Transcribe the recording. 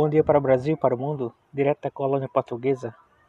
Bom dia para o Brasil e para o mundo, direto da colônia portuguesa.